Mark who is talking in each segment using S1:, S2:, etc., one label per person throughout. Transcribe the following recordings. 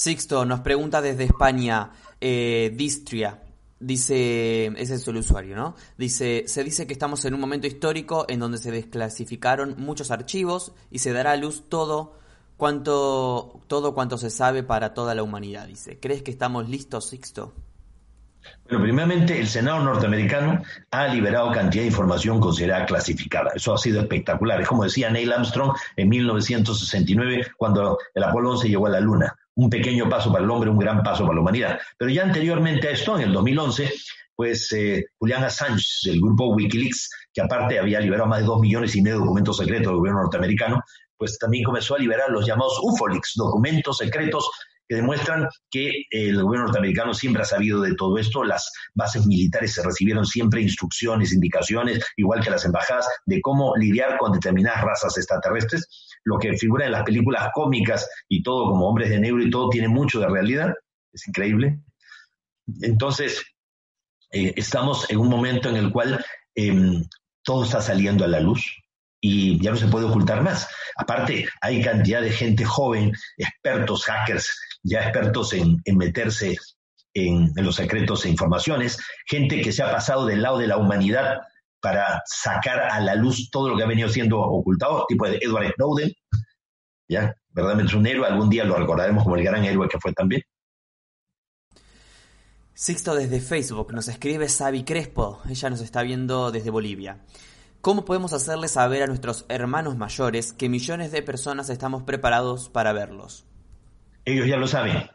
S1: Sixto nos pregunta desde España, eh, Distria, dice, ese es el usuario, ¿no? Dice, se dice que estamos en un momento histórico en donde se desclasificaron muchos archivos y se dará a luz todo cuanto, todo cuanto se sabe para toda la humanidad, dice. ¿Crees que estamos listos, Sixto?
S2: Bueno, primeramente, el Senado norteamericano ha liberado cantidad de información considerada clasificada. Eso ha sido espectacular. Es como decía Neil Armstrong en 1969, cuando el Apolo 11 llegó a la Luna un pequeño paso para el hombre, un gran paso para la humanidad. Pero ya anteriormente a esto, en el 2011, pues eh, Julian Assange del grupo Wikileaks, que aparte había liberado más de dos millones y medio de documentos secretos del gobierno norteamericano, pues también comenzó a liberar los llamados UFOLIX, documentos secretos que demuestran que el gobierno norteamericano siempre ha sabido de todo esto, las bases militares se recibieron siempre instrucciones, indicaciones, igual que las embajadas, de cómo lidiar con determinadas razas extraterrestres lo que figura en las películas cómicas y todo como hombres de negro y todo tiene mucho de realidad, es increíble. Entonces, eh, estamos en un momento en el cual em, todo está saliendo a la luz y ya no se puede ocultar más. Aparte, hay cantidad de gente joven, expertos, hackers, ya expertos en, meterse en, en, los secretos e informaciones, gente que se ha pasado del lado de la humanidad para sacar a la luz todo lo que ha venido siendo ocultado, tipo de Edward Snowden, ¿ya? Verdaderamente es un héroe, algún día lo recordaremos como el gran héroe que fue también.
S1: Sixto desde Facebook nos escribe Sabi Crespo, ella nos está viendo desde Bolivia. ¿Cómo podemos hacerle saber a nuestros hermanos mayores que millones de personas estamos preparados para verlos?
S2: Ellos ya lo saben,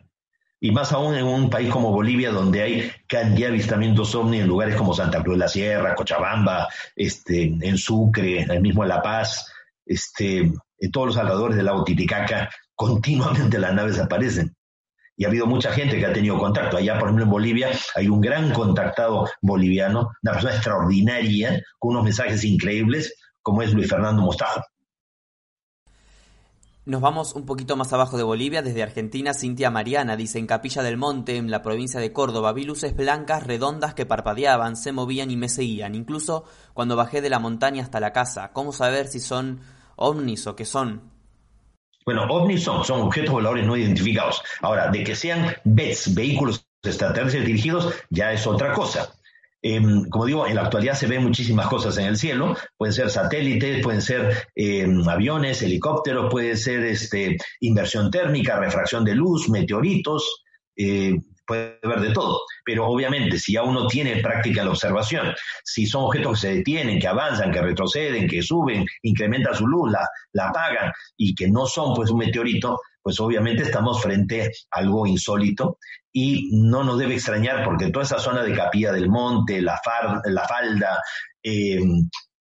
S2: y más aún en un país como Bolivia, donde hay cantidad de avistamientos ovni en lugares como Santa Cruz de la Sierra, Cochabamba, este, en Sucre, el mismo en La Paz, este, en todos los alrededores del lago Titicaca, continuamente las naves aparecen. Y ha habido mucha gente que ha tenido contacto. Allá, por ejemplo, en Bolivia, hay un gran contactado boliviano, una persona extraordinaria, con unos mensajes increíbles, como es Luis Fernando Mostajo.
S1: Nos vamos un poquito más abajo de Bolivia, desde Argentina, Cintia Mariana dice, en Capilla del Monte, en la provincia de Córdoba, vi luces blancas redondas que parpadeaban, se movían y me seguían, incluso cuando bajé de la montaña hasta la casa. ¿Cómo saber si son ovnis o qué son?
S2: Bueno, ovnis son, son objetos voladores no identificados. Ahora, de que sean BETS, vehículos extraterrestres dirigidos, ya es otra cosa. Em, como digo, en la actualidad se ven muchísimas cosas en el cielo, pueden ser satélites, pueden ser em, aviones, helicópteros, puede ser este, inversión térmica, refracción de luz, meteoritos, eh, puede haber de todo. Pero obviamente, si ya uno tiene práctica la observación, si son objetos que se detienen, que avanzan, que retroceden, que suben, incrementan su luz, la, la apagan y que no son pues un meteorito, pues obviamente estamos frente a algo insólito y no nos debe extrañar porque toda esa zona de Capilla del Monte, la, la falda, eh,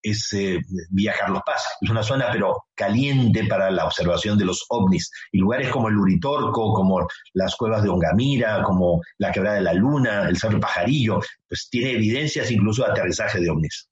S2: es eh, Villa Carlos Paz. Es una zona pero caliente para la observación de los ovnis. Y lugares como el Uritorco, como las cuevas de Ongamira, como la Quebrada de la Luna, el Cerro Pajarillo, pues tiene evidencias incluso de aterrizaje de ovnis.